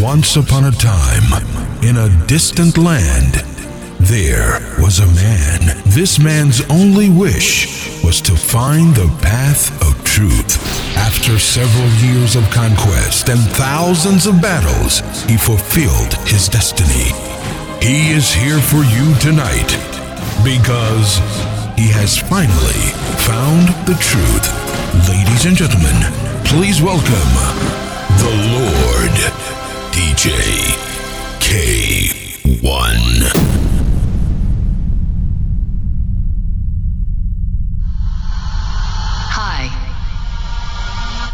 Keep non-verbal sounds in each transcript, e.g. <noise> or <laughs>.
Once upon a time, in a distant land, there was a man. This man's only wish was to find the path of truth. After several years of conquest and thousands of battles, he fulfilled his destiny. He is here for you tonight because he has finally found the truth. Ladies and gentlemen, please welcome the Lord DJ Kay-One. Hi.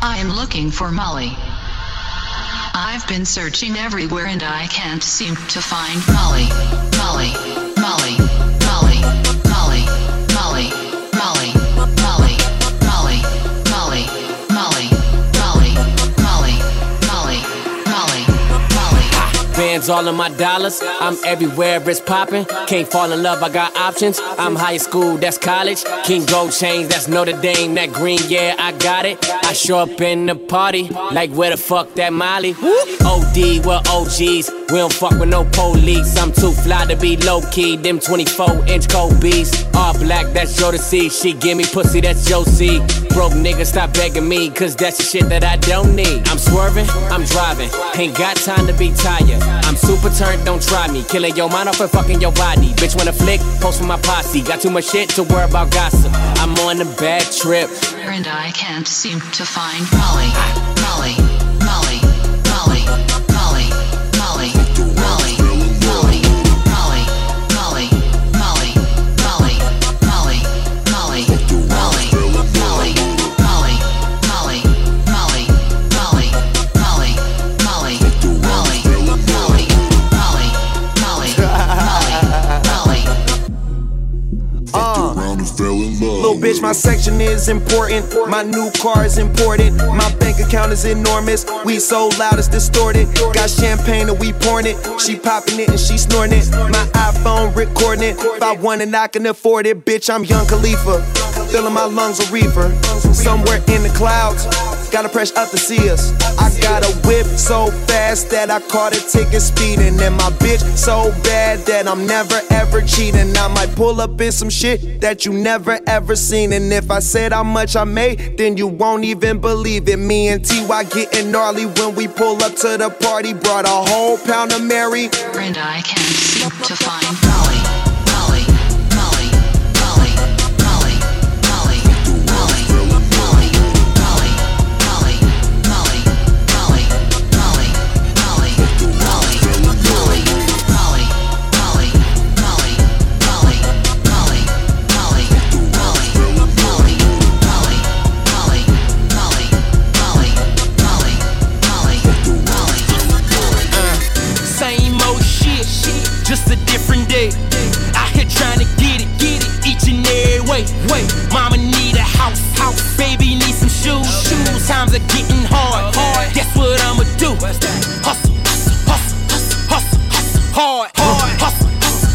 I am looking for Molly. I've been searching everywhere and I can't seem to find. Molly. Molly. Molly. Molly. Bands all of my dollars. I'm everywhere, it's popping. Can't fall in love, I got options. I'm high school, that's college. King Gold Chains, that's Notre Dame. That green, yeah, I got it. I show up in the party, like where the fuck that Molly? OD, well OGs. We don't fuck with no police. I'm too fly to be low key. Them 24 inch Kobe's. All black, that's see. She give me pussy, that's Josie. Broke nigga, stop begging me, cause that's the shit that I don't need. I'm swerving, I'm driving. Ain't got time to be tired. I'm super turned, don't try me. Killing your mind off and fucking your body. Bitch, when a flick, post for my posse. Got too much shit to worry about gossip. I'm on a bad trip. And I can't seem to find. Molly. Molly. Bitch, my section is important. My new car is important. My bank account is enormous. We so loud it's distorted. Got champagne and we pouring it. She popping it and she snorting it. My iPhone recording it. If I want it, I can afford it. Bitch, I'm Young Khalifa. Filling my lungs a reefer. Somewhere in the clouds. Gotta press up to see us. I got a whip so fast that I caught a ticket speeding. And my bitch so bad that I'm never ever cheating. I might pull up in some shit that you never ever seen. And if I said how much I made, then you won't even believe it. Me and TY getting gnarly when we pull up to the party. Brought a whole pound of Mary. And I can't seem to find Molly. A different day. Out here trying to get it, get it each and every way. Wait, mama need a house, house. Baby need some shoes, shoes. Times are getting hard, hard. Guess what I'ma do? Hustle, hustle, hustle, hustle, hustle, hard, hard, hustle,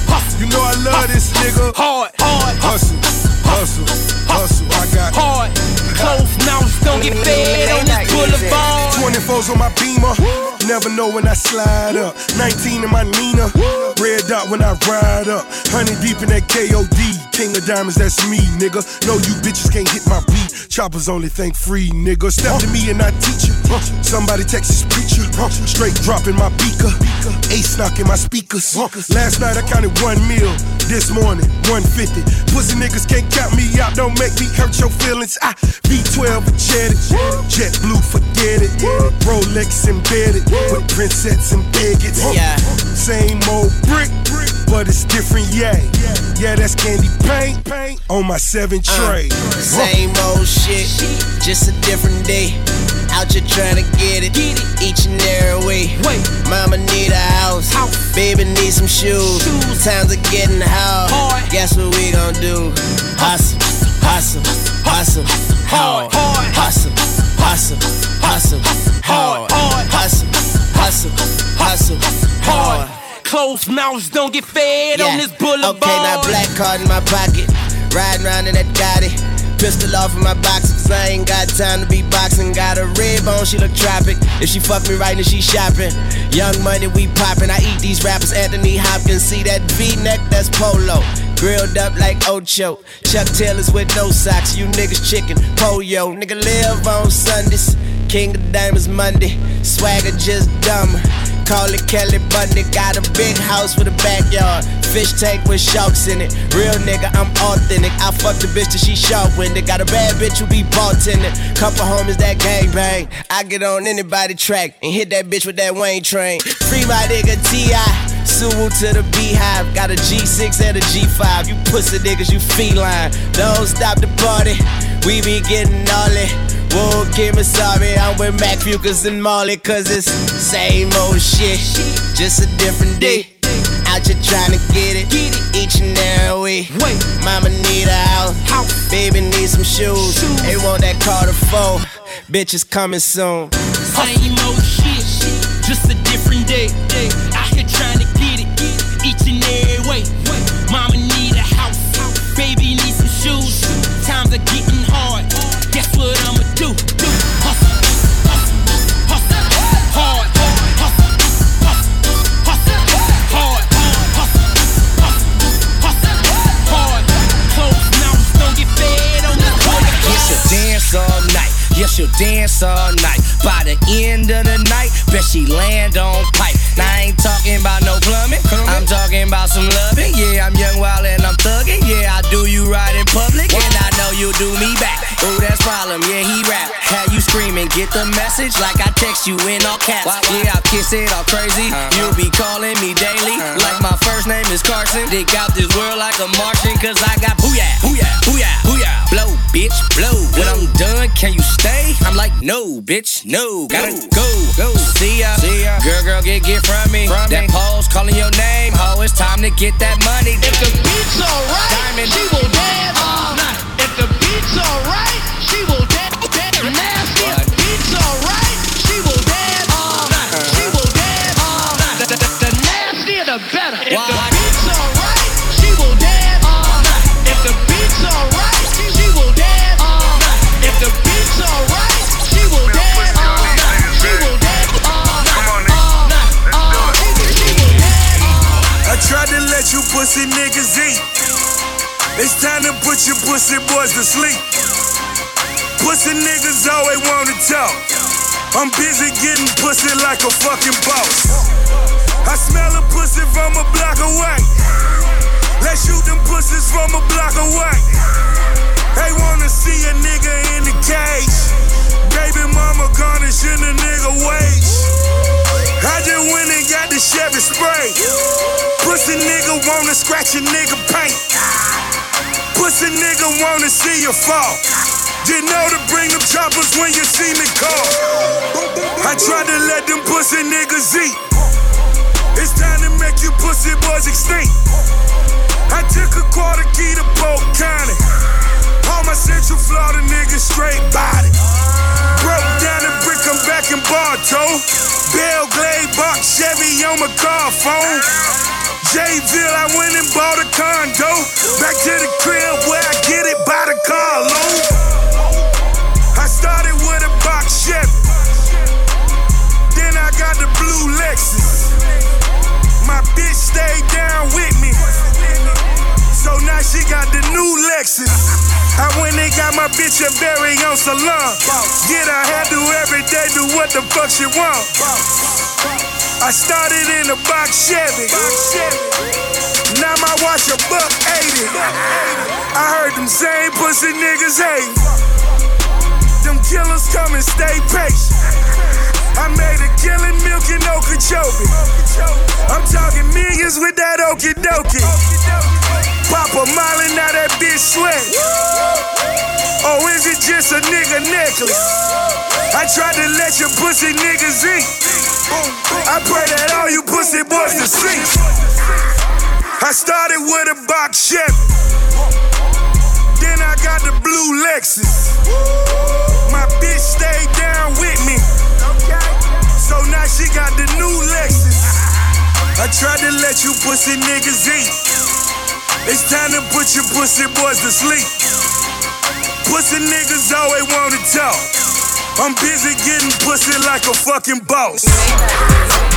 hustle. You know I love this nigga. Hard, hard, Hustle, hustle, hustle. I got hard. Closed mouths don't get fed on this boulevard. 24s on my beamer. Never know when I slide up. 19 in my Nina. Red dot when I ride up. Honey deep in that KOD. King of diamonds, that's me, nigga. No, you bitches can't hit my beat. Choppers only think free, nigga. Step to me and I teach you. Somebody Texas preacher. Straight dropping my beaker. Ace knocking my speakers. Last night I counted one meal. This morning, 150. Pussy niggas can't count me out. Don't make me hurt your feelings. I V12 jetted. Jet blue, forget it. Rolex embedded. With princess and bigots. Yeah. Same old brick, but it's different, yeah. Yeah, that's candy paint, paint on my seven uh, tray. Same old shit, just a different day. Out here trying to get it, each and every way. Wait. Mama need a house, House. baby need some shoes. Shoes. Times are getting hard. Hard. Guess what we gon' do? Hustle, hustle, hustle, hard. Hard. Hustle, hustle, hustle, hard. Hard. Hustle, hustle, hustle, hard. Closed mouths don't get fed on this boulevard. Okay, now black card in my pocket. Riding around in that Gotti. Pistol off in my box, cause I ain't got time to be boxing. Got a rib on she look tropic. If she fuck me right, then she shopping. Young money, we poppin'. I eat these rappers, Anthony Hopkins. See that V-neck, that's polo. Grilled up like Ocho. Chuck Taylors with no socks. You niggas chicken. Pollo. Nigga live on Sundays. King of Diamonds Monday. Swagger just dumb. Call it Kelly Bundy. Got a big house with a backyard. Fish tank with sharks in it. Real nigga, I'm authentic. I fuck the bitch till she sharp winded. Got a bad bitch who be bartending. Couple homies that gang bang. I get on anybody track and hit that bitch with that Wayne train. Free my nigga T.I. Suwu to the beehive. Got a G6 and a G5. You pussy niggas, you feline. Don't stop the party. We be getting all it. Whoa, Kim is sorry. I'm with Mac Fucus and Molly, cause it's same old shit. Just a different day. Out here trying to get it. Each and every week. Mama need a house. Baby need some shoes. They want that car to 4. Bitches coming soon. Same old shit, just a different day. Out here trying to get it, each and every way. Mama she'll dance all night. By the end of the night, bet she land on pipe. Now I ain't talking about no plumbing. I'm talking about some loving. Yeah, I'm young, wild, and I'm thugging. Yeah, I do you right in public, and I know you do me back. Oh, that's problem. Yeah, he rap. Have you screaming? Get the message like I text you in all caps. Yeah, I kiss it all crazy. Uh-huh. You be calling me daily uh-huh. like my first name is Carson. Dick out this world like a Martian, cause I got booyah, booyah, booyah, booyah. Blow, bitch, blow. When I'm done, can you stay? I'm like, no, bitch, no. Gotta go, go. See ya, see ya. Girl, girl, get get from me. that pause calling your name. Ho, it's time to get that money. If the beat's alright, Diamond. she will dance all night. If the beat's alright, she will dance. dance nasty. If the beat's alright, she will dance all night. She will dance all night. The, the, the nastier the better. If the beat's alright, she will dance all night. If the beat's alright, she will dance all night. If the beat's alright, she will dance all night. She will dance all night. All night. All night. She will dance all I tried to let you pussy niggas eat. It's time to put your pussy boys to sleep. Pussy niggas always wanna talk. I'm busy getting pussy like a fucking boss. I smell a pussy from a block away. Let's shoot them pussies from a block away. They wanna see a nigga in the cage. Baby mama garnishing a nigga wage. I just went and got the Chevy spray. Pussy nigga wanna scratch a nigga paint. Pussy nigga wanna see you fall. You know to bring them choppers when you see me call. I tried to let them pussy niggas eat. It's time to make you pussy boys extinct. I took a quarter key to Polk County. All my Central Florida niggas straight body. Broke down the brick, I'm back in Bartow. Belle Glade box Chevy on my car phone. Jayville, I went and bought a condo. Back to the crib where I get it by the carload. I started with a box Chevy. Then I got the blue Lexus. My bitch stayed down with me. So now she got the new Lexus. I went and got my bitch a very own salon. Get her hairdo every day, do what the fuck she want. I started in a box Chevy. Now my watch a buck 80. I heard them same pussy niggas hate. Them killers come and stay patient. I made a killing milking Okeechobee. I'm talking millions with that okie dokie. Pop Papa Molly, now that bitch sweat. Oh, is it just a nigga necklace? I tried to let your pussy niggas eat. I pray that all you pussy boys sleep. I started with a box Chevy. Then I got the blue Lexus. My bitch stayed down with me. So now she got the new Lexus. I tried to let you pussy niggas eat. It's time to put your pussy boys to sleep. Pussy niggas always wanna talk. I'm busy getting pussy like a fucking boss.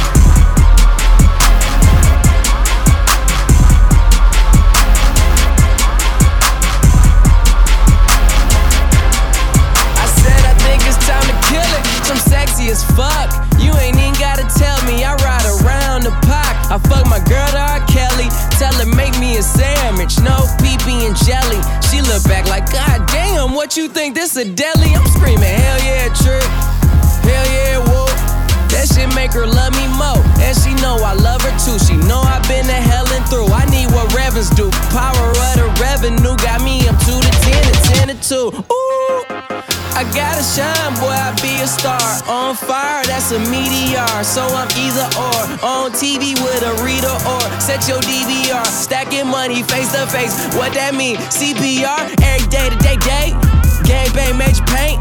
So I'm either or. On TV with a reader or set your DVR. Stacking money face to face. What that mean? CPR, every day to day day. Gang bang, major paint.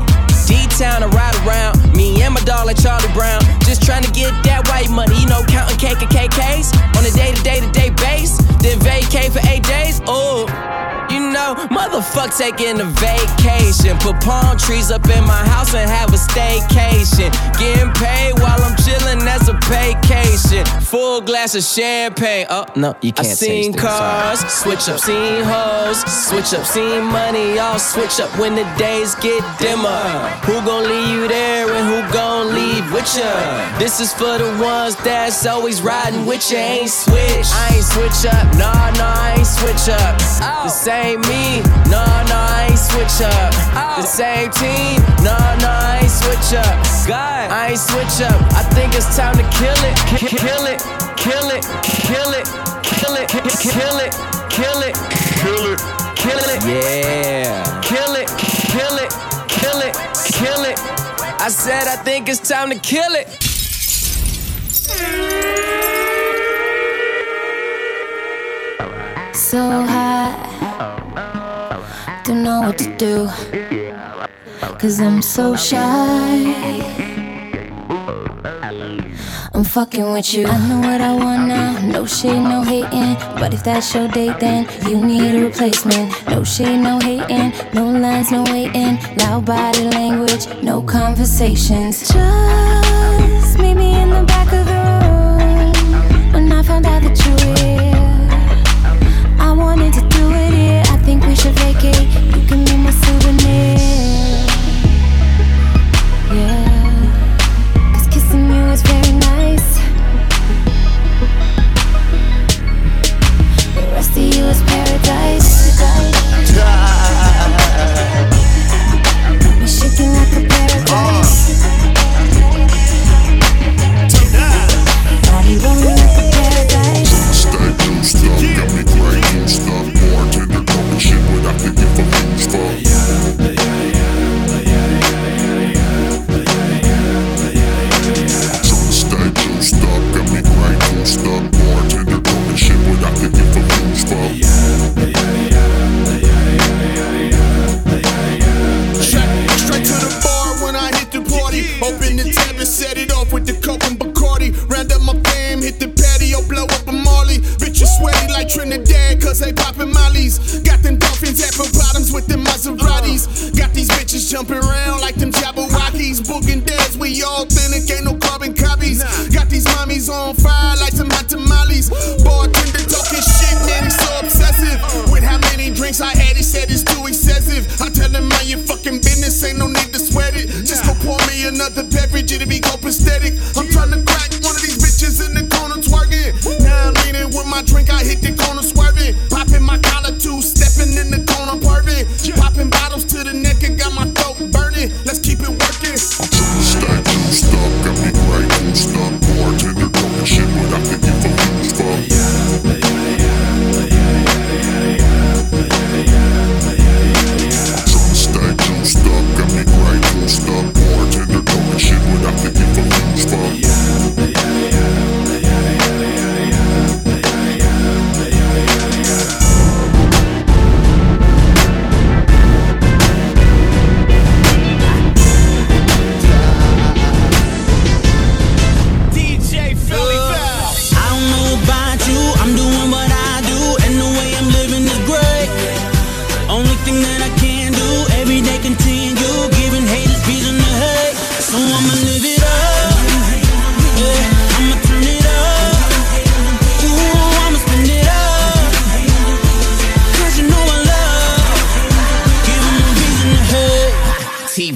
D-Town to ride around. Me and my like Charlie Brown. Just trying to get that white money, you know, counting cake and KKs on a day to day to day base. Then vacate for eight days. Oh, you know, motherfuck taking a vacation. Put palm trees up in my house and have a staycation. Getting paid while I'm chilling, that's a vacation. Full glass of champagne. Oh, no, you can't I seen cars, switch up, seen hoes, switch up, seen money. All switch up when the days get dimmer. Who gon' leave you there and who gon' leave with ya? This is for the ones that's always riding with ya. Ain't switch, I ain't switch up. Nah, nah, I ain't switch up. This ain't me. Nah, nah, I ain't switch up. The same team. Nah, nah, I ain't switch up. God, I ain't switch up. I think it's time to kill it, Ki- ki- kill it, kill it, kill it, kill it, ki- ki- kill it, kill it, kill it, kill it. Yeah. Kill it, kill it, kill it, kill it. I said I think it's time to kill it. So high, don't know what to do. Cause I'm so shy. I'm fucking with you. I know what I want now. No shade, no hating. But if that's your date, then you need a replacement. No shade, no hating. No lines, no waiting. Loud body language, no conversations. Just meet me in the back of the room. When I found out that you were here. I wanted to do it here. I think we should vacate. You can be my souvenir. Body rolling jumping around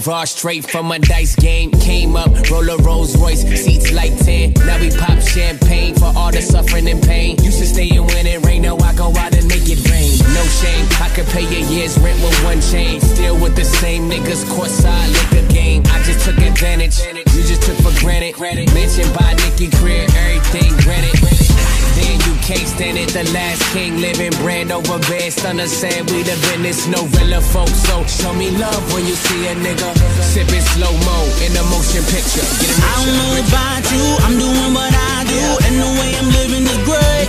T-Raw straight from a dice game. Came up, roll a Rolls Royce, seats like 10. Now we pop champagne for all the suffering and pain. Used to stay in when it rain, now I go out and make it rain. No shame, I could pay a year's rent with one chain. Still with the same niggas, courtside liquor game. I just took advantage, you just took for granted. Mentioned by Nicky Greer, everything granted. Can't stand it, the last king living brand over bed. Stunner said we the business, no real folks. So show me love when you see a nigga sipping slow mo in a motion picture. Get a I don't know about you, I'm doing what I do, and the way I'm living is great.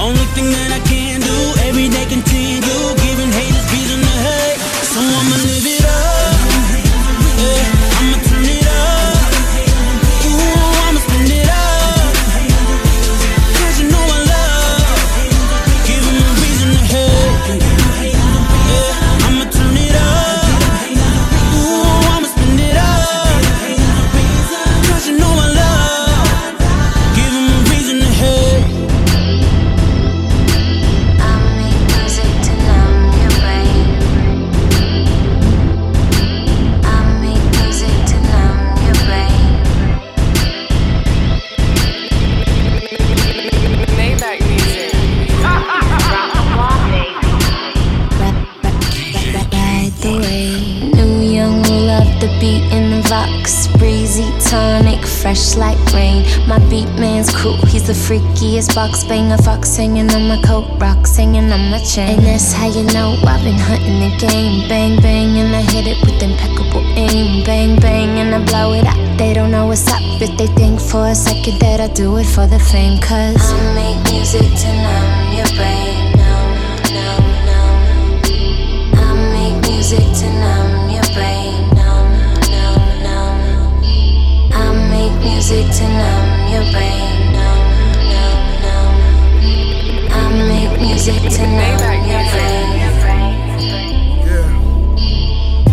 Only thing that I can do, every day continue, giving haters reason to hate. So I'ma live tonic, fresh like rain. My beat man's cool, he's the freakiest box banger. Fox hanging on my coat, rocks hanging on my chain. And that's how you know I've been hunting the game. Bang bang, and I hit it with impeccable aim. Bang bang, and I blow it up. They don't know what's up if they think for a second that I do it for the fame. Cause I make music to numb your brain. Numb, numb, numb. I make music to numb music to numb your brain. I make music to numb your brain.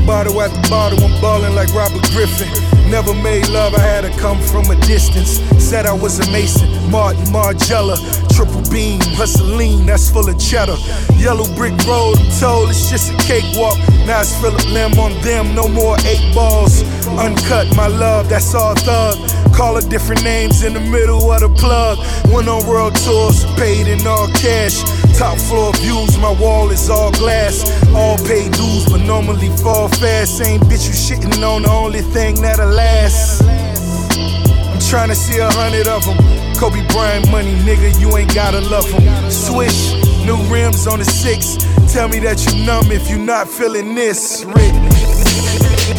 Bottle after bottle, I'm ballin' like Robert Griffin. Never made love, I had to come from a distance. Said I was a Maison, Martin Margiela. Triple beam, hustling, that's full of cheddar. Yellow brick road, I'm told it's just a cakewalk. Now it's Phillip Lim on them, no more eight balls. Uncut, my love, that's all thug. Call it different names in the middle of the plug. Went on world tours, paid in all cash. Top floor views, my wall is all glass. All paid dues, but normally fall fast. Same bitch you shitting on, the only thing that'll last. I'm trying to see a hundred of them. Kobe Bryant money, nigga, you ain't gotta love them. Swish, new rims on the six. Tell me that you numb if you not feeling this. Rick.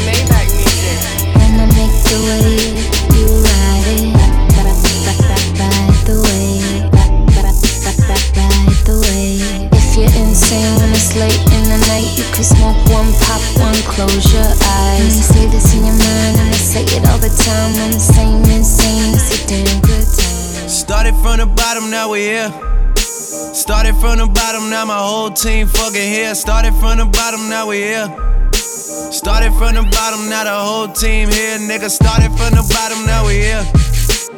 Maybach music. And I make the way you late in the night, you could smoke one, pop one, close your eyes. You say this in your mind, and I say it all the time. I'm the same insane, it's a damn good time. Started from the bottom, now we're here. Started from the bottom, now my whole team fucking here. Started from the bottom, now we're here. Started from the bottom, now the whole team here. Nigga, started from the bottom, now we here.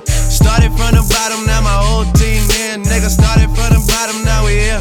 Started from the bottom, now my whole team here. Nigga, started from the bottom, now we here.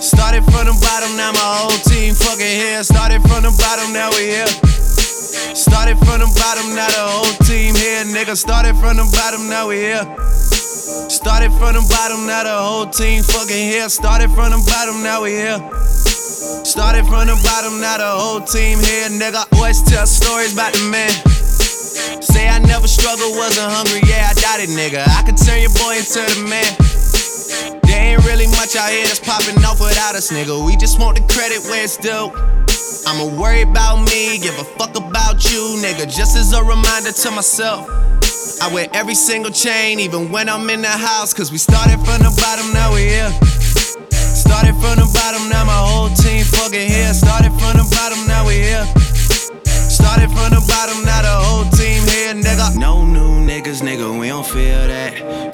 Started from the bottom, now my whole team fucking here. Started from the bottom, now we here. Started from the bottom, now the whole team here, nigga. Started from the bottom, now we here. Started from the bottom, now the whole team fucking here. Started from the bottom, now we here. Started from the bottom, now the whole team here, nigga. Always tell stories about the man. Say I never struggled, wasn't hungry, yeah, I doubt it, nigga. I could turn your boy into the man. There ain't really much out here that's popping off without us, nigga. We just want the credit where it's due. I'ma worry about me, give a fuck about you, nigga. Just as a reminder to myself. I wear every single chain, even when I'm in the house. Cause we started from the bottom, now we here. Started from the bottom, now my whole team fucking here. Started from the bottom, now we here. Started from the bottom, now the whole team here, nigga. No new niggas, nigga, we don't feel that.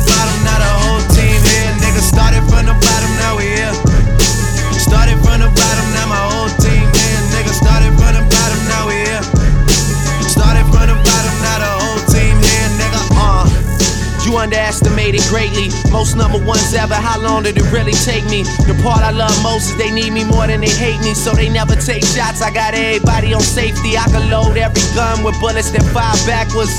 started from the bottom, now we here. Started from the bottom, now my whole team here. Nigga, started from the bottom, now we here. Started from the bottom, now the whole team here. Nigga, uh. You underestimated greatly. Most number ones ever. How long did it really take me? The part I love most is they need me more than they hate me, so they never take shots. I got everybody on safety. I can load every gun with bullets that fire backwards.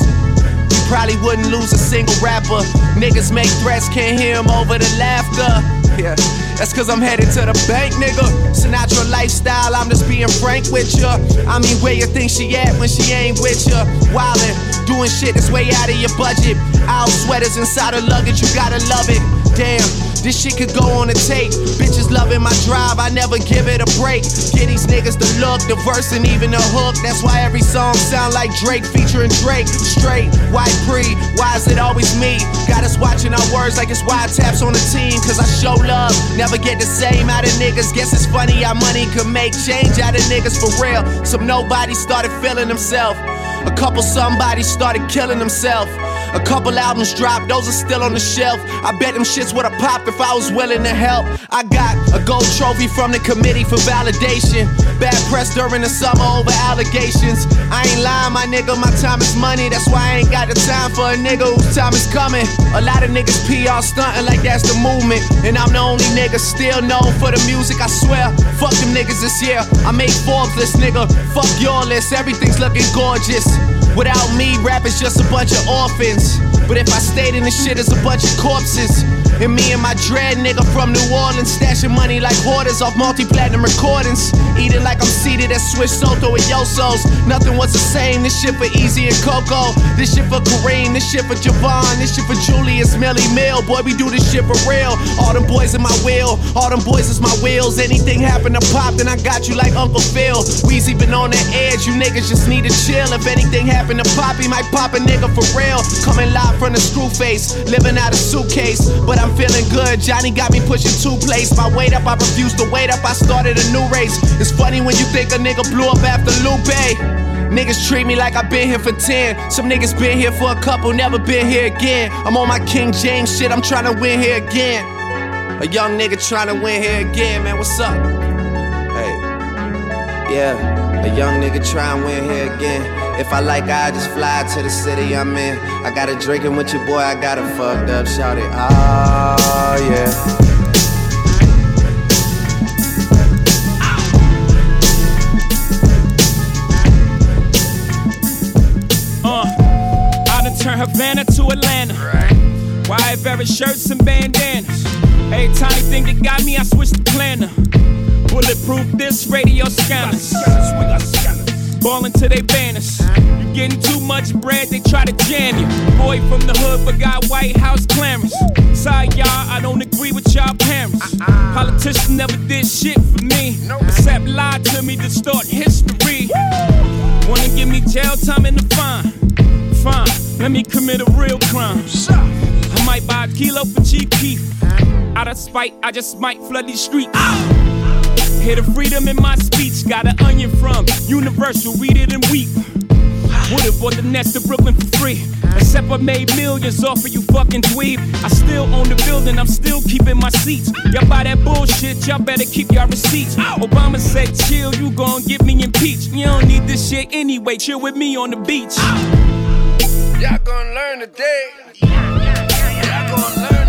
Probably wouldn't lose a single rapper. Niggas make threats, can't hear hear 'em over the laughter. Yeah, that's cause I'm headed to the bank, nigga. Sinatra lifestyle, I'm just being frank with ya. I mean, where you think she at when she ain't with ya? Wildin', doing shit that's way out of your budget. Owl sweaters inside her luggage, you gotta love it. Damn, this shit could go on a tape. Bitches loving my drive, I never give it a break. Get these niggas the look, the verse, and even the hook. That's why every song sound like Drake featuring Drake. Straight, white pre, why is it always me? Got us watching our words like it's wiretaps on the team. Cause I show love, never get the same out of niggas. Guess it's funny how money can make change out of niggas for real. Some nobody started feeling themselves. A couple somebody started killing themselves. A couple albums dropped, those are still on the shelf. I bet them shits would've popped if I was willing to help. I got a gold trophy from the committee for validation. Bad press during the summer over allegations. I ain't lying, my nigga, my time is money. That's why I ain't got the time for a nigga whose time is coming. A lot of niggas PR stunting like that's the movement. And I'm the only nigga still known for the music, I swear. Fuck them niggas this year. I made Forbes list, nigga. Fuck your list, everything's looking gorgeous. Without me, rap is just a bunch of orphans. But if I stayed in the shit, it's a bunch of corpses. And me and my dread nigga from New Orleans, stashing money like hoarders off multi platinum recordings. Eating like I'm seated at Sotto Sotto and Joso's. Nothing was the same. This shit for Easy and Coco. This shit for Kareem. This shit for Javon. This shit for Julius Millie Mill. Boy, we do this shit for real. All them boys in my wheel. All them boys is my wheels. Anything happen to pop, then I got you like Uncle Phil. Weezy been on the edge. You niggas just need to chill. If anything happen to pop, he might pop a nigga for real. Coming live from the screw face. Living out a suitcase. But I'm feeling good. Johnny got me pushing two plates. My weight up, I refuse to wait up. I started a new race. It's funny when you think a nigga blew up after Lupe. Niggas treat me like i been here for 10. Some niggas been here for a couple, never been here again. I'm on my King James shit, I'm trying to win here again. A young nigga trying to win here again, man, what's up? Hey, yeah, a young nigga try and win here again. If I like, I just fly to the city I'm in. I got a drinking with your boy, I got a fucked up, shout it. Oh, yeah. Uh, turn Havana to Atlanta. Wide Barrett shirts and bandanas. Every tiny thing that got me, I switched the planner. Bulletproof this radio scanners. Ballin' to they banners. You getting too much bread, they try to jam you. Boy from the hood, but got White House clamors. Sorry, y'all, I don't agree with y'all parents. Politicians never did shit for me. Except lie to me, distort history. Wanna give me jail time and a fine? Fine, let me commit a real crime. I might buy a kilo for cheap beef. Out of spite, I just might flood these streets. Hear the freedom in my speech. Got an onion from Universal, read it and weep. Would've bought the Nets to Brooklyn for free. Except I made millions off of you fucking dweeb. I still own the building, I'm still keeping my seats. Y'all buy that bullshit, y'all better keep your receipts. Obama said, chill, you gon' get me impeached. You don't need this shit anyway, chill with me on the beach. Y'all gonna learn today. Y'all gonna learn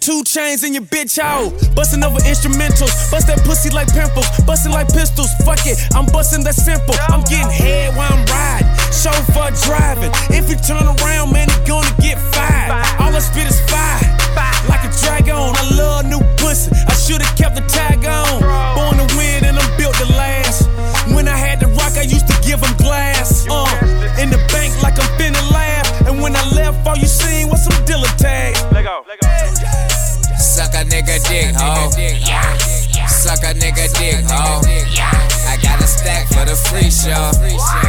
Two chains in your bitch hoe. Busting over instrumentals. Bust that pussy like pimples. Busting like pistols. Fuck it. I'm busting that simple. I'm getting head while I'm riding. Chauffeur driving. If you turn around, man, he gonna get fired. All I spit is fire. Like a dragon. I love new pussy. I should've kept the tag on. Born to win and I'm built to last. When I had to rock, I used to give him glass. Uh, the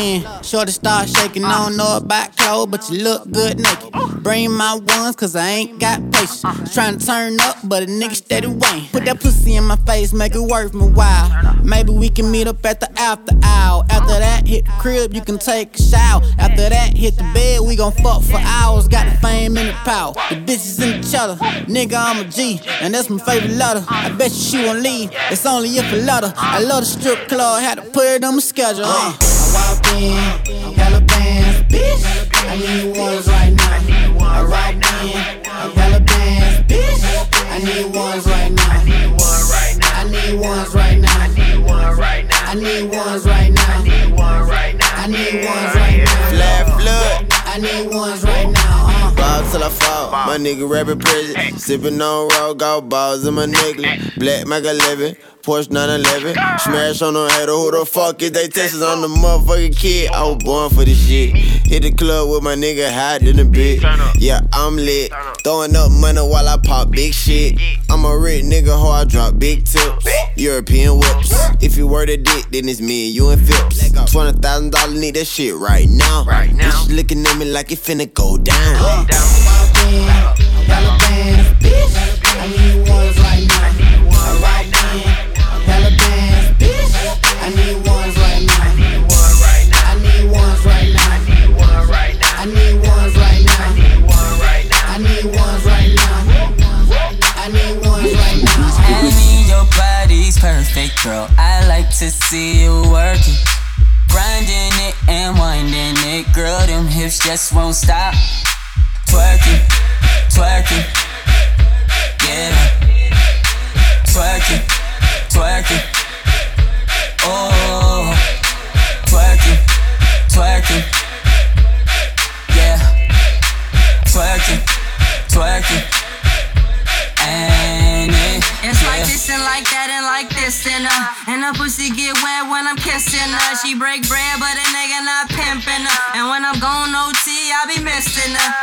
in, shorty start shaking. I don't know about clothes, but you look good naked. Bring my ones, cause I ain't got patience. To turn up, but a nigga steady waiting. Put that pussy in my face, make it worth my while. Maybe we can meet up at the after hour. After that, hit the crib, you can take a shower. After that, hit the bed, we gon' fuck for hours. Got the fame and the power. The bitches in the cheddar. Nigga, I'm a G, and that's my favorite letter. I bet you she won't leave. It's only if let her. I love the strip club, had to put it on my schedule. Uh. Walked in, hella bands, bitch. I need ones right now. I rocked in, hella bands, bitch. I need ones right now. I need one right now. I need ones right now. I need one right now. I need ones right now. I need one right now. I need ones right now. Flat flood. I need ones right now. Ball till I fall. My nigga rapping prison. Sippin' on raw golf balls in my necklace. Black Mac 11. Porsche 911. Smash on the hater. Who the fuck is they Texas? I'm the motherfucking kid. I was born for this shit. Hit the club with my nigga hot in the bit. Yeah, I'm lit. Throwing up money while I pop big shit. I'm a rich nigga, ho, I drop big tips. European whips. If you were the dick, then it's me and you and Phipps. $20,000 need that shit right now. Right now. Bitch looking at me like it finna go down. Walked in, hella bands, bitch. I need ones right now. Girl. I like to see you working. Grinding it and winding it, girl. Them hips just won't stop. Twerking, twerking, yeah. Twerking, twerking, oh. Twerking, twerking, yeah. Twerking, twerking, And the pussy get wet when I'm kissing her. She break bread but a nigga not pimping her. And when I'm going OT I be missing her.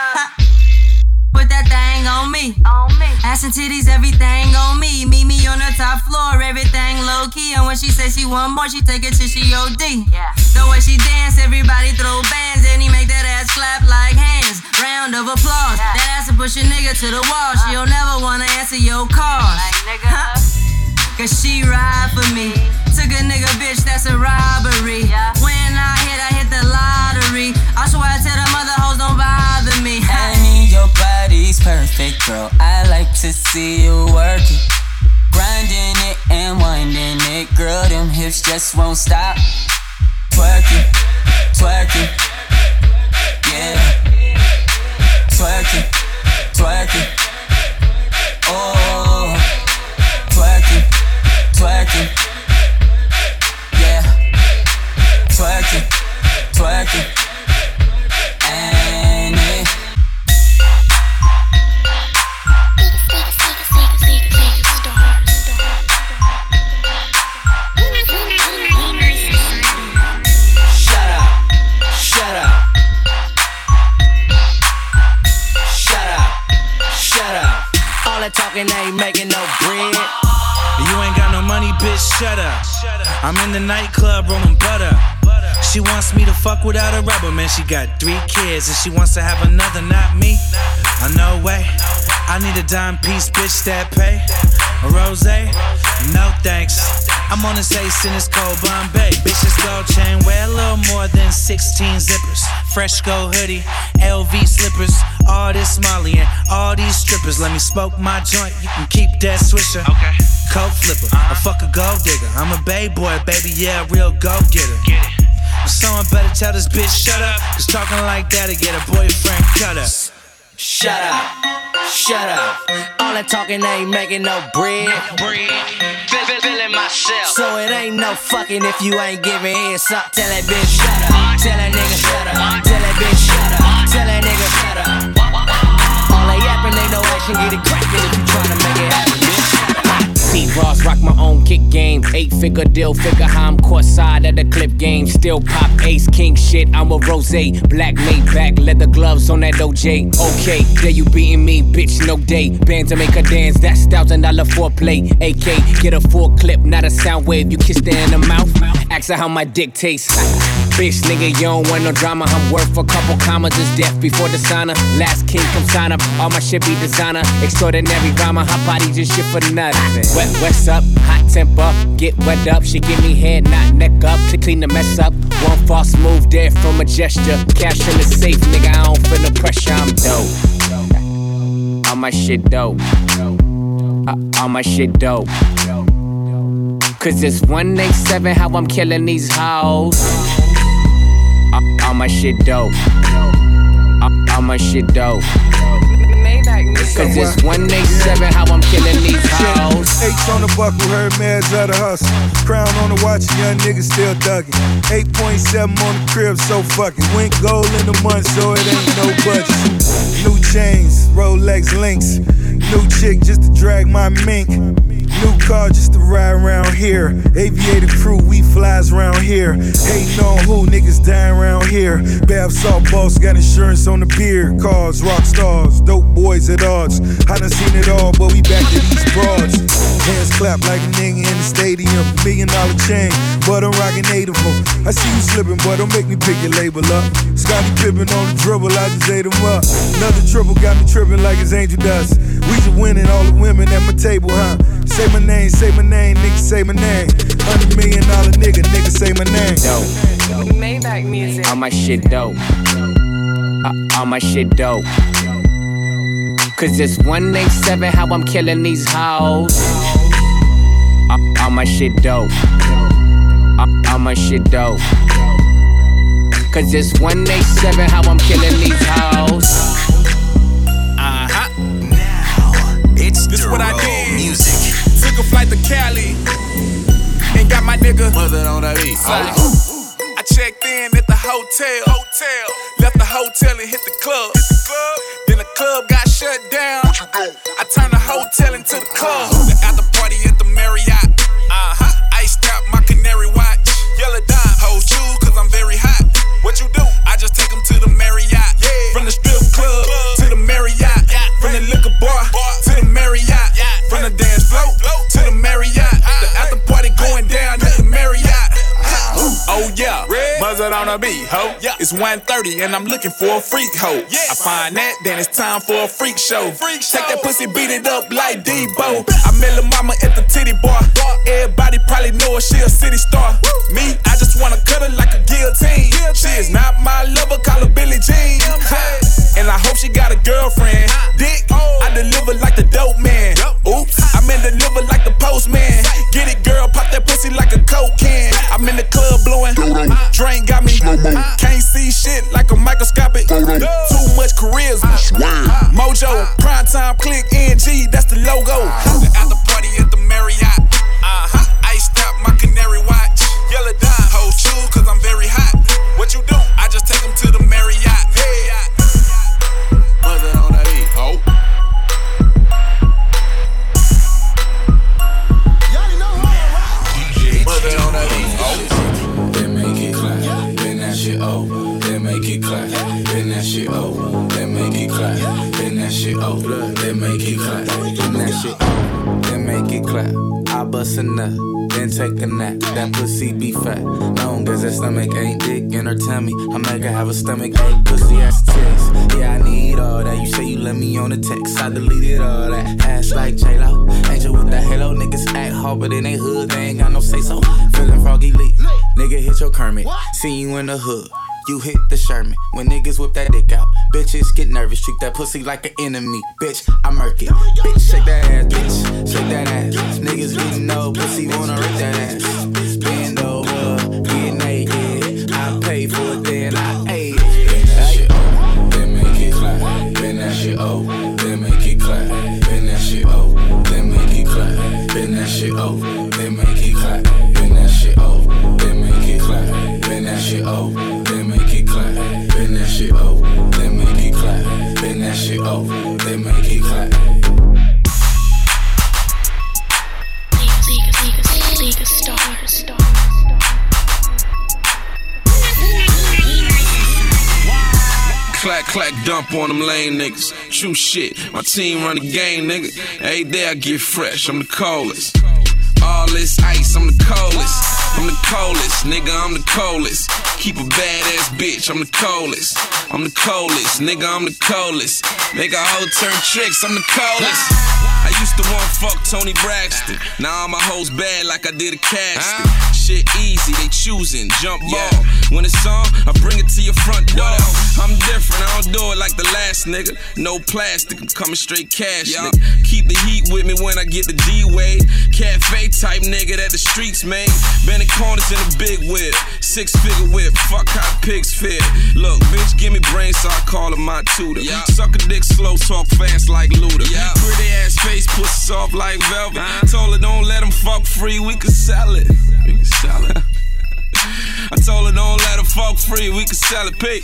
Put that thing on me. On me. Ass and titties everything on me. Meet me on the top floor everything low key And when she says she want more she take it till she OD Yeah. The way she dance everybody throw bands. And he make that ass clap like hands. Round of applause. That ass will push a nigga to the wall. She'll never wanna answer your calls. Like nigga. Cause she ride for me. A nigga bitch, that's a robbery. When I hit, I hit the lottery. I swear I tell the mother hoes don't bother me. Your body's perfect, girl. I like to see you working. Grinding it and winding it, girl. Them hips just won't stop. Twerking, twerking, yeah. Twerking, twerking, oh. Twerking, twerking, yeah. And it. Shut up. Shut up. Shut up. Shut up. All that talking ain't making no bread. You ain't got no money, bitch, shut up. I'm in the nightclub rolling butter. She wants me to fuck without a rubber, man. She got three kids and she wants to have another, not me. Uh, no way. I need a dime piece, bitch, that pay. A rose? No thanks. I'm on this ace in this cold Bombay. Bitch, this gold chain wear a little more than 16 zippers. Fresh gold hoodie, LV slippers. All this Molly and all these strippers. Let me smoke my joint. You can keep that swisher. Okay. Coke flipper, a fuck a gold digger. I'm a bay boy, baby, yeah, real go getter. Get it. Someone better tell this bitch shut up. Cause talking like that'll get a boyfriend cut up. Shut up. Shut up. All that talking ain't making no bread. Feeling myself. So it ain't no fucking if you ain't giving heads up. Tell that bitch shut up. Tell that nigga shut up. Tell that bitch shut up. Tell that nigga shut up. All that yapping ain't no action. Get it crackin' if you tryna T-Raww rock my own kick game. Eight figure deal, figure how I'm courtside at the clip game. Still pop ace, king shit. I'm a rose. Black made back, leather gloves on that OJ. Okay, there you beating me, bitch, no day. Band to make her dance, that's thousand dollar foreplay. AK, get a full clip, not a sound wave. You kiss her in the mouth. Ask her how my dick tastes. Bitch, nigga, you don't want no drama. I'm worth a couple commas. just death before the signer. Last king come sign up. All my shit be designer. Extraordinary rhymer. Hot body just shit for nothing. Wet, what's up? Hot temper. Get wet up. She give me head, not neck up. To clean the mess up. One false move there from a gesture. Cash in the safe, nigga. I don't feel the pressure. I'm dope. All my shit dope. Uh, all my shit dope. Cause it's 187 how I'm killing these hoes. Uh, all my shit dope. Uh, all my shit dope. Cause it's 187 how I'm killing these hoes. H on the buckle, heard meds of the hustle. Crown on the watch, young niggas still thugging. 8.7 on the crib, so fucking. Went gold in the month, so it ain't no budget. New chains, Rolex links. New chick just to drag my mink. New car just to ride around here. Aviator crew, we flies around here. Hating on who niggas dying around here. Bath salt boss got insurance on the beer. Cars, rock stars, dope boys at odds. I done seen it all, but we back to these broads. Hands clap like a nigga in the stadium. Million dollar chain, but I'm rocking eight of them. I see you slipping, boy, don't make me pick your label up. Scottie Pippen on the dribble, I just ate him up. Another triple got me tripping like it's angel dust. We just winning all the women at my table, huh? Say my name, say my name, nigga, say my name. Hundred million dollar nigga, nigga, say my name. Dope. Maybach music. All my shit dope. Uh, all my shit dope. Cause it's 187 how I'm killing these hoes. Uh, all my shit dope. Uh, all my shit dope. Cause it's 187 how I'm killing these hoes. Uh-huh. Now, It's this what I did. Music. Took a flight to Cali and got my nigga. Mother on that beat. Checked in at the hotel. Hotel. Left the hotel and hit the club. Hit the club. Then the club got shut down. I turned the hotel into the club. The after party at the Marriott. Uh huh. Iced out my canary watch. Yellow dime. Hold you cause I'm very hot. What you do? I just take them to the Marriott. From the strip buzzard on a beat, ho. It's 1:30 and I'm looking for a freak hoe. I find that, then it's time for a freak show. freak Take that pussy, beat it up like Debo. I met lil' mama at the titty bar. for, she a city star. Pussy like an enemy. Bitch, I murk it. Bitch, shake that ass, bitch, shake that ass. Niggas getting no pussy, wanna rip that ass. Bend over, get naked. I pay for it, then I ate it. Bend that shit over, then make it clap. Bend that shit over, then make it clap. Bend that shit over, then make it clap. Bend that shit over, then make it clap. Bend that shit over, then make it clap. Bend that shit over, then make it clap. Bend that shit over, Over, then make it clap. Clack, clack, dump on them lame niggas. True shit, my team run the game, nigga. Every day I get fresh, I'm the coldest. All this ice, I'm the coldest. I'm the coldest, nigga, I'm the coldest. Keep a badass bitch, I'm the coldest. I'm the coldest, nigga, I'm the coldest. Make a hoe turn tricks, I'm the coldest. I used to want fuck Toni Braxton. Now all my hoes bad like I did a casting. Shit easy, they choosing, jump ball. When it's on, I bring it to your front door. I'm different, I don't do it like the last nigga. No plastic, I'm coming straight cash, nigga. Keep the heat with me when I get the D-Wade. Cafe type nigga that the streets made. Bending corners in a big whip. Six figure whip, fuck how pigs fit. Look, bitch, give me brains so I call her my tutor. Yeah. Suck a dick slow, talk fast like Luda. Pretty ass face, pussy soft like velvet. Told her don't let him fuck free, we can sell it. Sell it. <laughs> I told her don't let her fuck free, we can sell it, pig.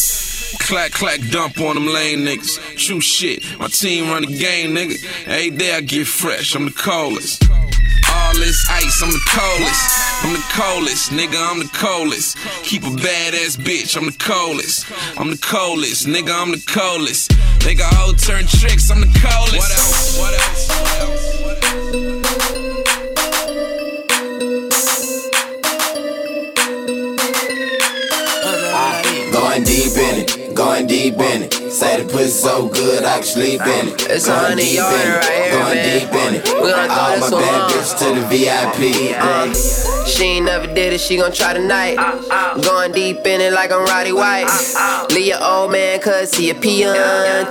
Clack, clack, dump on them lame niggas. True shit, my team run the game, nigga. Every day I get fresh, I'm the coldest. All this ice, I'm the coldest. I'm the coldest, nigga, I'm the coldest. Keep a badass bitch, I'm the coldest. I'm the coldest, nigga, I'm the coldest. Make a hoe turn tricks, I'm the coldest. What else? What else? What else? Going deep in it. Say the pussy so good I can sleep in it. It's going honey deep in it, right here, going man. deep in it. We gonna throw All my bad bitches to the VIP. Uh, She ain't never did it, she gon' try tonight. Going deep in it like I'm Roddy White. Leave your old man, cause he a peon.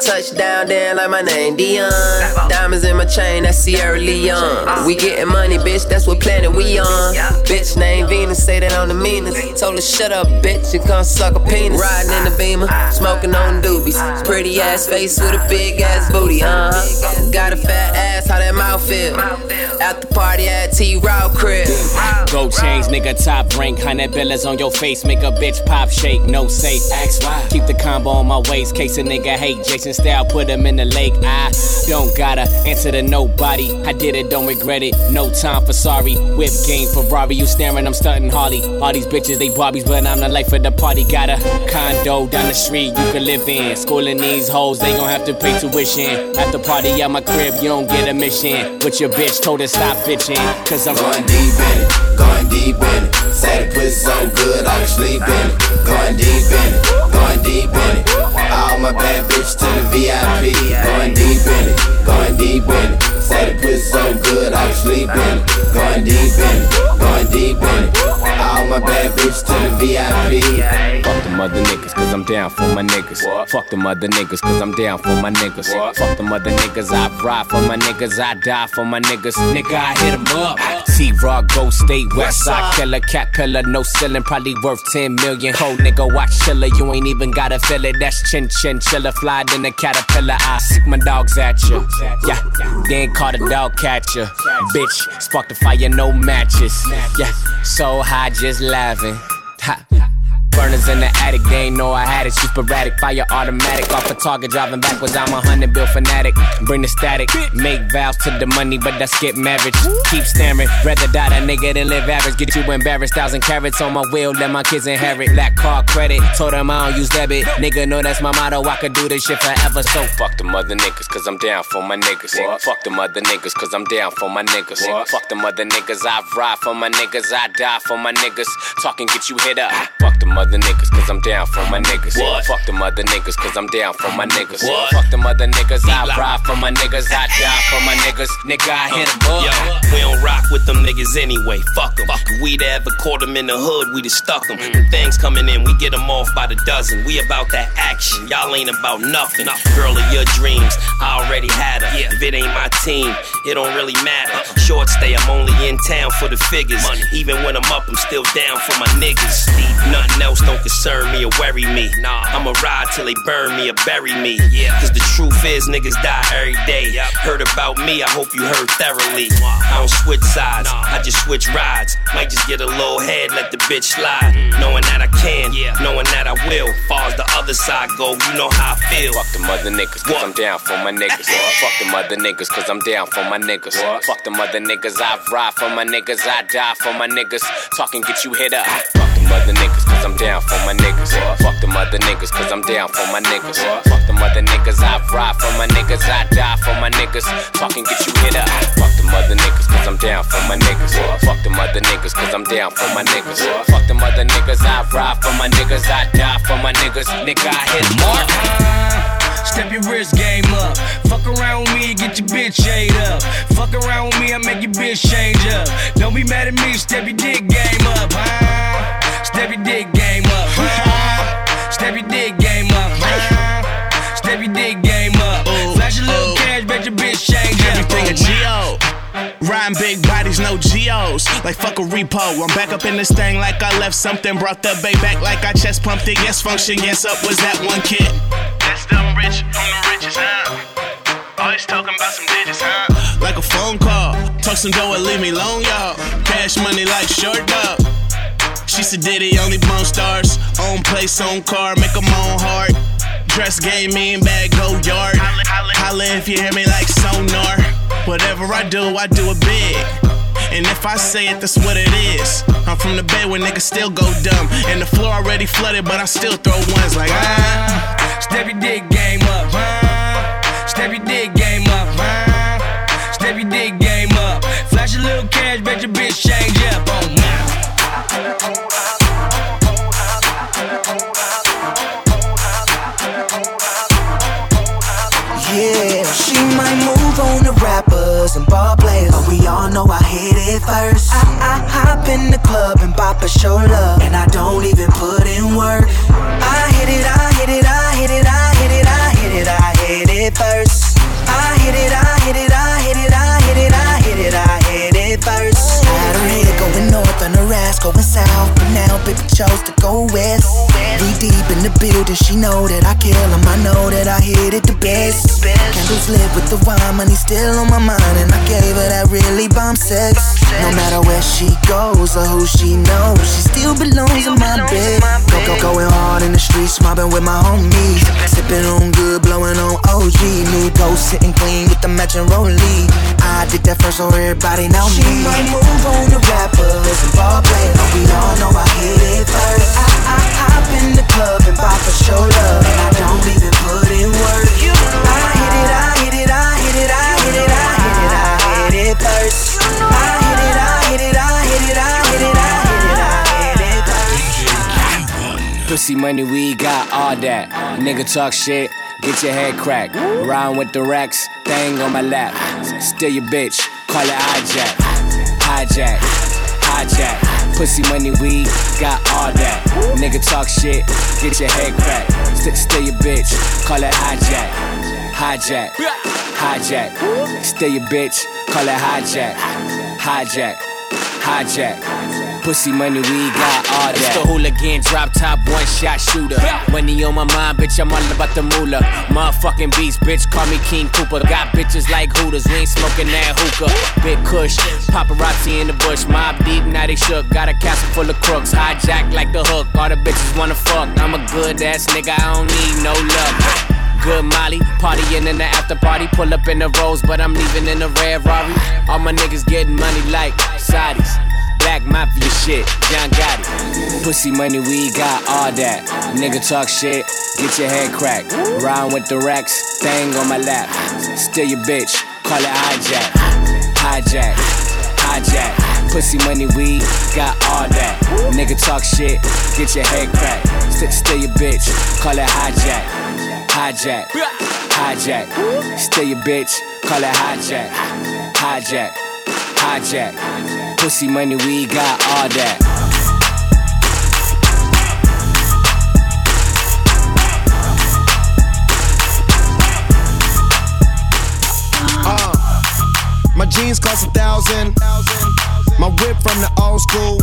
Touchdown, down like my name Deion. Diamonds in my chain, that's Sierra Leone. We getting money, bitch, that's what planet we on. Bitch named Venus, say that on the meanest. Told her, shut up, bitch, and come suck a penis. Riding in the beamer, smoking on doobies. Pretty ass face with a big ass booty, uh huh. Got a fat ass, how that mouth feel? At the party at T Row crib. Gold chains, nigga, top rank. Hundred billas on your face, make a bitch pop shake. No safe, ask why. Keep the combo on my waist, case a nigga hate. Jason style, put him in the lake. I don't gotta answer to nobody. I did it, don't regret it. No time for sorry. Whip game Ferrari, you staring, I'm stunting Harley. All these bitches, they Barbies, but I'm the life of the party. Got a condo down the street you can live in. Schooling these hoes, they gon' have to pay tuition. At the party at my crib, you don't get a mission. But your bitch told her stop bitching. Cause I'm Going deep in it, going deep in it. Say the pussy so good I can sleeping. it. Going deep in it, going deep in it. All my bad bitches to the VIP. Going deep in it, going deep in it. Say the pussy so good I can sleeping. it. Going deep in it, going deep in it. I'm down for my niggas. Fuck them other niggas, cause I'm down for my niggas. Fuck them other niggas, I ride for my niggas, I die for my niggas. Nigga, I hit hit 'em up. T Raw, Go State, West Side Killer, Cat Pillar, no ceiling, probably worth 10 million. Ho nigga, watch chiller, you ain't even gotta feel it. That's chin chin chiller, fly than a caterpillar. I sick my dogs at you. Yeah, then call the dog catcher. Bitch, spark the fire, no matches. Yeah, so high, just laughing. Ha. Burners in the attic, they ain't know I had it. Shoot sporadic, fire automatic. Off a target, driving backwards. I'm a hundred bill fanatic. Bring the static, make vows to the money, but I skip marriage. Keep staring, rather die that nigga than live average. Get you embarrassed, thousand carats on my wheel, let my kids inherit. Black car credit, told them I don't use debit. Nigga know that's my motto, I could do this shit forever. So fuck the mother niggas, cause I'm down for my niggas. Fuck the mother niggas, cause I'm down for my niggas. Fuck the mother niggas, I ride for my niggas, I die for my niggas. Talking get you hit up. Fuck them other niggas, cause I'm down for my niggas. What? Fuck them other niggas, cause I'm down for my niggas. What? Fuck them other niggas, I ride for my niggas, I die for my niggas. Nigga, I hit a boy. Yo, we don't rock with them niggas anyway. Fuck them. We'd ever caught them in the hood, we'd have stuck them. Them things coming in, we get them off by the dozen. We about that action, y'all ain't about nothing. Girl of your dreams, I already had her. If it ain't my team, it don't really matter. Short stay, I'm only in town for the figures. Money. Even when I'm up, I'm still down for my niggas. Nothing else don't concern me or worry me. Nah, I'ma ride till they burn me or bury me. Yeah, Cause the truth is, niggas die every day. Heard about me, I hope you heard thoroughly. I don't switch sides, I just switch rides. Might just get a little head, let the bitch slide. Mm. Knowing that I can, yeah. knowing that I will. Far as the other side go, you know how I feel. Fuck the mother niggas, cause I'm down for my niggas. <laughs> Fuck the mother niggas, cause I'm down for my niggas. Fuck the mother niggas, I ride for my niggas, I die for my niggas. Talking get you hit up. Them niggas, cause I'm down for my niggas. Fuck them other niggas, cause I'm down for my niggas. Fuck them other niggas, I ride for my niggas, I die for my niggas. Talking get you hit up. Fuck them other niggas, cause I'm down for my niggas. Fuck them other niggas, cause I'm down for my niggas. Fuck them other niggas, I ride for my niggas, I die for my niggas. Nigga, I hit mark. Uh, step your wrist game up. Fuck around with me get your bitch ate up. Fuck around with me, I make your bitch change up. Don't be mad at me, step your dick game up, huh? Step your dick game up, huh? Step your dick game up. Step your dick game up. Flash a little cash, bet your bitch change. Everything a G.O. Riding big bodies, no Geos. Like fuck a repo. I'm back up in this thing like I left something. Brought the bay back like I chest pumped it. Yes, function. Yes, up was that one kid. That's them rich from the richest, huh? Always talking about some digits, huh? Like a phone call. Talk some dough and leave me alone, y'all. Cash money like short dog. She said, Diddy only bone stars. Own place, own car, make make 'em own heart. Dress game, mean bag, go yard. Holla if you hear me like sonar. Whatever I do, I do it big. And if I say it, that's what it is. I'm from the bay where niggas still go dumb. And the floor already flooded, but I still throw ones like ah. Your dick game it first. I, I hop in the club and bop a show love, and I don't even put in work. I hit it, I hit it, I hit it, I hit it, I hit it, I hit it first. I hit it, I hit it, I hit it, I hit it, I hit it, I hit it first. Her head going north and her ass going south, but now baby chose to go west. We deep in the building, she know that I kill 'em, I know that I hit it the best. Candles lit with the wine, money still on my mind, and I gave her that really bomb sex. No matter where she goes or who she knows, she still belongs in my bed. Go, go, going hard in the streets, mobbing with my homies. Sipping on good, blowing on OG. New ghost sitting clean with the matching rollie. I did that first, so everybody know me. She might move on the to rappers and ball players, but we all know I hit it first. I, I I hop in the club and pop a show love, and I don't even put in work. I hit it, I hit it, I hit it, I hit it, I hit it, I hit it first. I hit it, I hit it, I hit it, I hit it, I hit it, I hit it first. Pussy money, we got all that. Nigga talk shit, get your head cracked. Round with the racks, thing on my lap. Steal your bitch, call it hijack. Hijack, hijack. Pussy money, we got all that. Nigga talk shit, get your head cracked. St- still your bitch, call it hijack. Hijack, hijack. Still your bitch, call it hijack. Hijack, hijack. Pussy money, we got all that. It's the hooligan, drop top, one shot shooter. Money on my mind, bitch, I'm all about the moolah. Motherfucking beast, bitch, call me King Cooper. Got bitches like Hooters, we ain't smoking that hookah. Big Kush, paparazzi in the bush, mob deep, now they shook. Got a castle full of crooks, hijack like the hook. All the bitches wanna fuck. I'm a good ass nigga, I don't need no love good Molly. Partying in the after party, pull up in the Rolls, but I'm leaving in a red Rari. All my niggas getting money like Saudis. Black mafia shit, John Gotti. Pussy money, we got all that. Nigga talk shit, get your head cracked. Rhyme with the racks, thing on my lap. Still your bitch, call it hijack. Hijack, hijack. Pussy money, we got all that. Nigga talk shit, get your head cracked. St- still your bitch, call it hijack. Hijack, hijack. Still your bitch, call it hijack. Hijack, hijack. Pussy money, we got all that. Uh, my jeans cost a thousand. My whip from the old school.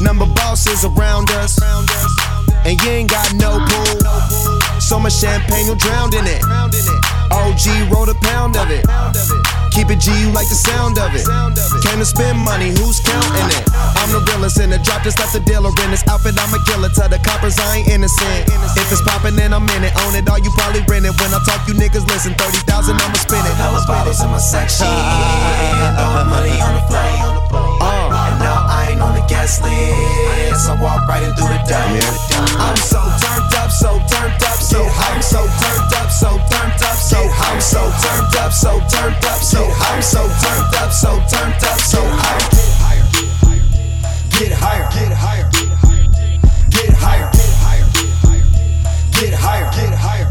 Number bosses around us. And you ain't got no pool. So much champagne, you drowned in it. OG wrote a pound of it. Keep it G, you like the sound of it. Came to spend money, who's counting it? I'm the realest in the drop, just left the dealer in this outfit. I'm a killer. Tell the coppers I ain't innocent. If it's poppin', then I'm in it. Own it all, you probably rent it. When I talk, you niggas listen. 30,000, I'ma spin it. Hella bottles in my section. <laughs> All the money on the floor. And now I ain't on the guest list. I walk right in through the door. I'm so turned up, so turned up, so I'm so turned up, so turned up, so I'm so turned up, so turned up, so I'm so turned up, so turned up, so I'm get higher, get higher, get higher, get higher, get higher, get higher,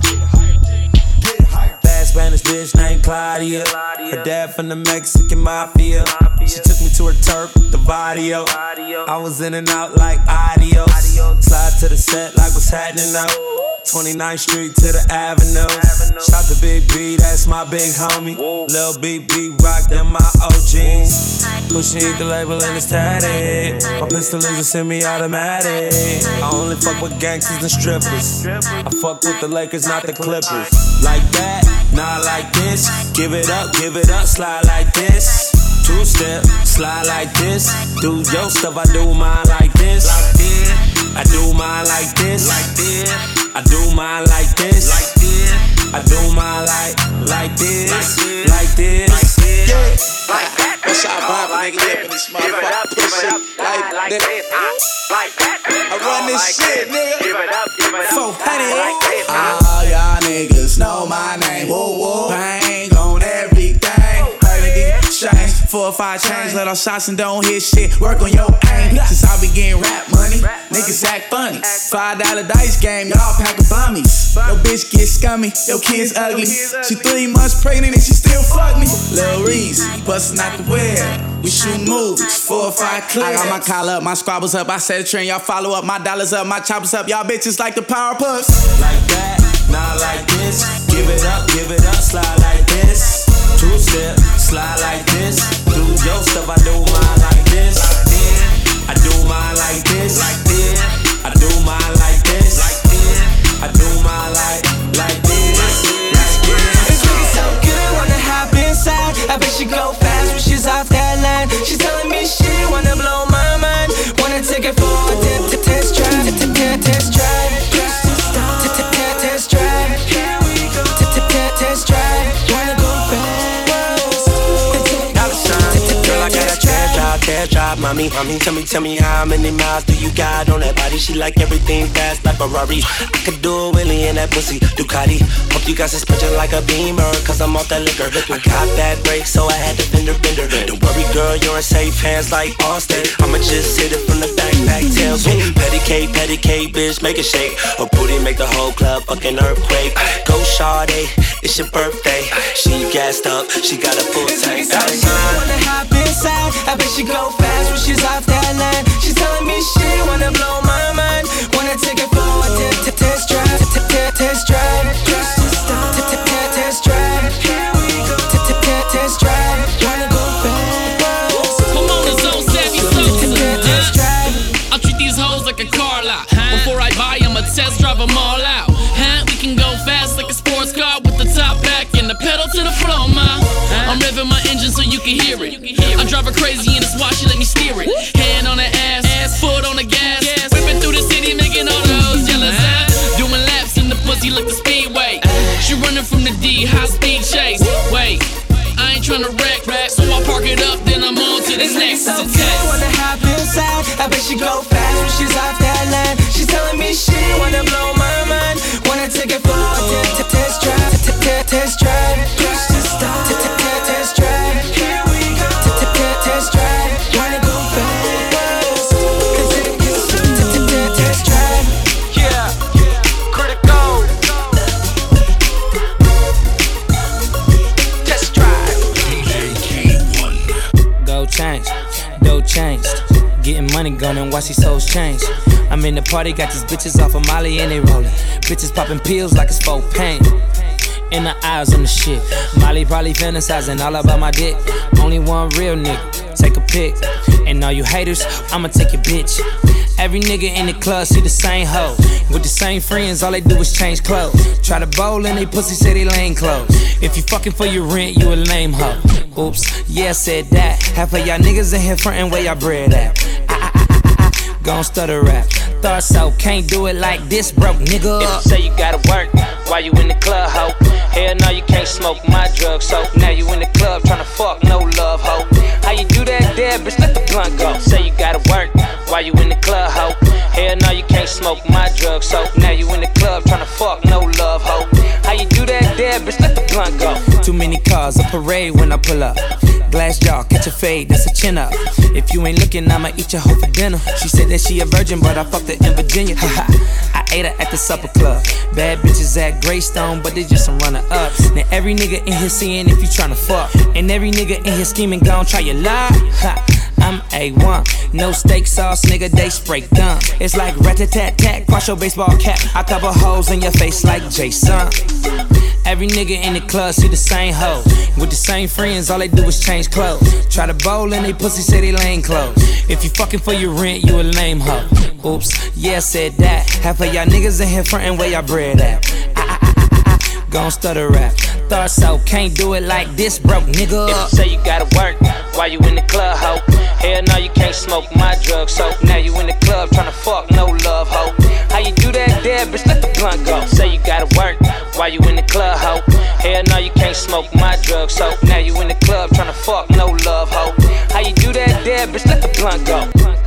get higher. Bad Spanish bitch named Claudia. Her dad from the Mexican mafia. She took me to her turf, the barrio. I was in and out like adios. Slide to the set like what's happening now. 29th Street to the Avenue. Shout to Big B, that's my big homie. Lil BB rock, them my OGs. Pushing the label and it's tatted. My pistol is a semi-automatic. I only fuck with gangsters and strippers. I fuck with the Lakers, not the Clippers. Like that, not like this. Give it up, give it up, slide like this. Two step, slide like this. Do your stuff, I do mine like this. I do mine like this. I do mine like this. I do mine like like this. Like this. Yeah. like that. What's up, Bob? Nigga, lip in this motherfucker. Pussy. Like that. Like that. I run this shit, nigga. 400. All y'all niggas know my name. Whoa, whoa. Bang Four or five chains, let off shots and don't hit shit. Work on your aim. Since I began rap money, niggas act funny. Five dollar dice game, y'all pack of bummies. Yo bitch get scummy, yo kids ugly. She three months pregnant and she still fuck me. Lil Reese, bustin' out the web. We shoot movies, four or five clips. I got my collar up, my squabbles up. I set a trend, y'all follow up. My dollars up, my choppers up. Y'all bitches like the power puffs. Like that, not like this. Give it up, give it up, slide like this. Two step, slide like this. Do your stuff, I do mine like this. I do mine like this. Mommy. mommy. Tell me, tell me how many miles do you got on that body? She like everything fast like Ferrari. I could do a Willie in that pussy, Ducati. Hope you got suspension like a beamer, cause I'm off that liquor. I got that break, so I had to fender bender. Don't worry, girl, you're in safe hands like Austin. I'ma just hit it from the back, back tail. Petty cake, patty cake, bitch, make it shake. Her booty make the whole club fucking earthquake. Go Sade, it's your birthday. She gassed up, she got a full tank. She wanna hop inside, I bet she go fast when she's off that line. She's telling me she wanna blow my mind, wanna take it for a test drive, crazy and it's why she let me steer it. Hand on the ass, ass foot on the gas. Whipping through the city, making all the hoes jealous. huh? Doing laps in the pussy like the speedway. She running from the D, high speed chase. Wait. I ain't trying to wreck, so I park it up, then I'm on to the next. So It's a good, test. wanna hop inside. I bet she go fast watch hoes change. I'm in the party, got these bitches off of Molly and they rollin'. Bitches popping pills like it's for pain. In the eyes, I'm the shit. Molly probably fantasizing all about my dick. Only one real nigga, take a pic. And all you haters, I'ma take your bitch. Every nigga in the club see the same hoe. With the same friends, all they do is change clothes. Try to bowl and they pussy say they lame clothes. If you fucking for your rent, you a lame hoe. Oops, yeah, said that. Half of y'all niggas in here frontin' where y'all bread at. Gon' stutter rap. Thought so, can't do it like this, broke nigga. If you say you gotta work while you in the club, ho. Hell no, you can't smoke my drugs, so now you in the club tryna fuck, no love, ho. How you do that there, bitch? Let the blunt go. Say you gotta work while you in the club, ho. Hell no, you can't smoke my drugs, so now you in the club tryna fuck, no love, ho. How you do that there, bitch? Let the blunt go. Too many cars, a parade when I pull up. Glass jaw, catch a fade, that's a chin up. If you ain't looking, I'ma eat your hoe for dinner. She said that she a virgin, but I fucked her in Virginia. I ate her at the supper club. Bad bitches at Greystone, but they just some runner ups. Now every nigga in here seeing if you tryna fuck. And every nigga in here scheming, gon' try your lie. I'm A1, no steak sauce, nigga, they spray gun. It's like rat a tat tat, quash your baseball cap. I cover holes in your face like Jason. Every nigga in the club see the same hoe. With the same friends, all they do is change clothes. Try to bowl and they pussy say they lame clothes. If you fucking for your rent, you a lame hoe. Oops, yeah, said that. Half of y'all niggas in here frontin' where y'all bread at. Gon' stutter rap. Thought so, can't do it like this, broke nigga. If you say you gotta work while you in the club, ho. Hell no, you can't smoke my drugs, so now you in the club tryna fuck, no love, ho. How you do that there, bitch? Let the blunt go. Say you gotta work while you in the club, ho. Hell no, you can't smoke my drugs, so now you in the club tryna fuck, no love, ho. How you do that there, bitch? Let the blunt go.